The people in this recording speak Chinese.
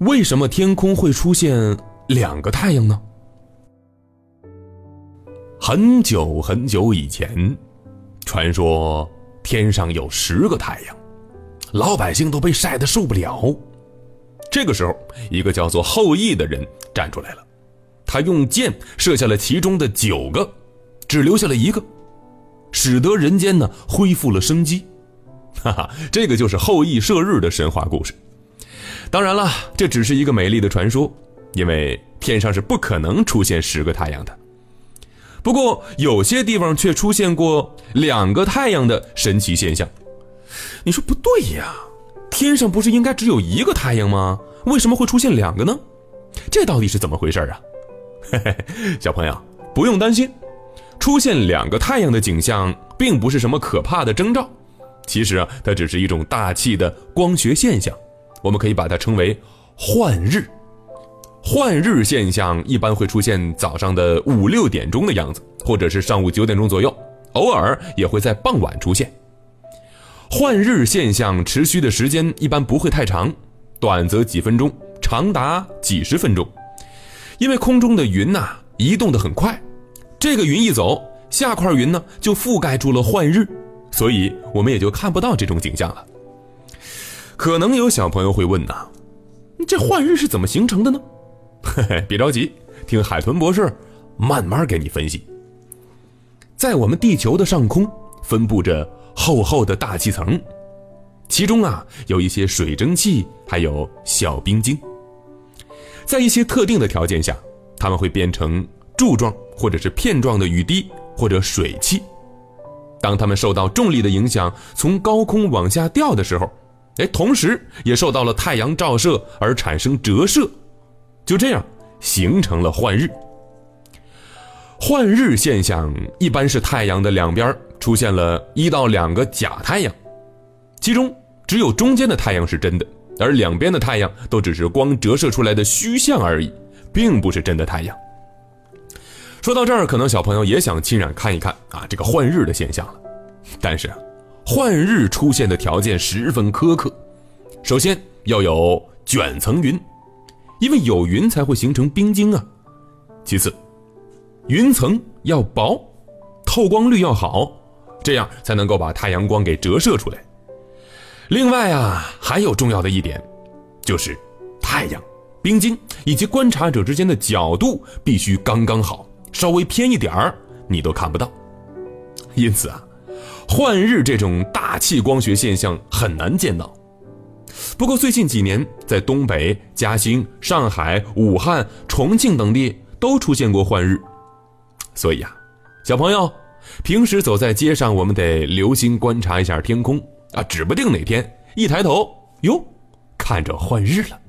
为什么天空会出现两个太阳呢？很久很久以前，传说天上有十个太阳，老百姓都被晒得受不了。这个时候，一个叫做后羿的人站出来了，他用箭射下了其中的九个，只留下了一个，使得人间呢恢复了生机。哈哈，这个就是后羿射日的神话故事。当然了，这只是一个美丽的传说，因为天上是不可能出现十个太阳的。不过，有些地方却出现过两个太阳的神奇现象。你说不对呀？天上不是应该只有一个太阳吗？为什么会出现两个呢？这到底是怎么回事啊？嘿嘿，小朋友不用担心，出现两个太阳的景象并不是什么可怕的征兆。其实啊，它只是一种大气的光学现象，我们可以把它称为换日。换日现象一般会出现早上的五六点钟的样子，或者是上午九点钟左右，偶尔也会在傍晚出现。换日现象持续的时间一般不会太长，短则几分钟，长达几十分钟。因为空中的云呐移动的很快，这个云一走，下块云呢就覆盖住了换日，所以我们也就看不到这种景象了。可能有小朋友会问呐，这幻日是怎么形成的呢？嘿嘿，别着急，听海豚博士慢慢给你分析。在我们地球的上空分布着厚厚的大气层，其中啊有一些水蒸气，还有小冰晶。在一些特定的条件下，它们会变成柱状或者是片状的雨滴或者水汽。当它们受到重力的影响，从高空往下掉的时候，哎，同时也受到了太阳照射而产生折射。就这样形成了幻日。换日现象一般是太阳的两边出现了一到两个假太阳，其中只有中间的太阳是真的，而两边的太阳都只是光折射出来的虚像而已，并不是真的太阳。说到这儿，可能小朋友也想亲眼看一看啊这个换日的现象了。但是，换日出现的条件十分苛刻，首先要有卷层云。因为有云才会形成冰晶啊。其次，云层要薄，透光率要好，这样才能够把太阳光给折射出来。另外啊，还有重要的一点，就是太阳、冰晶以及观察者之间的角度必须刚刚好，稍微偏一点儿你都看不到。因此啊，换日这种大气光学现象很难见到。不过最近几年，在东北、嘉兴、上海、武汉、重庆等地都出现过换日，所以啊，小朋友，平时走在街上，我们得留心观察一下天空啊，指不定哪天一抬头，哟，看着换日了。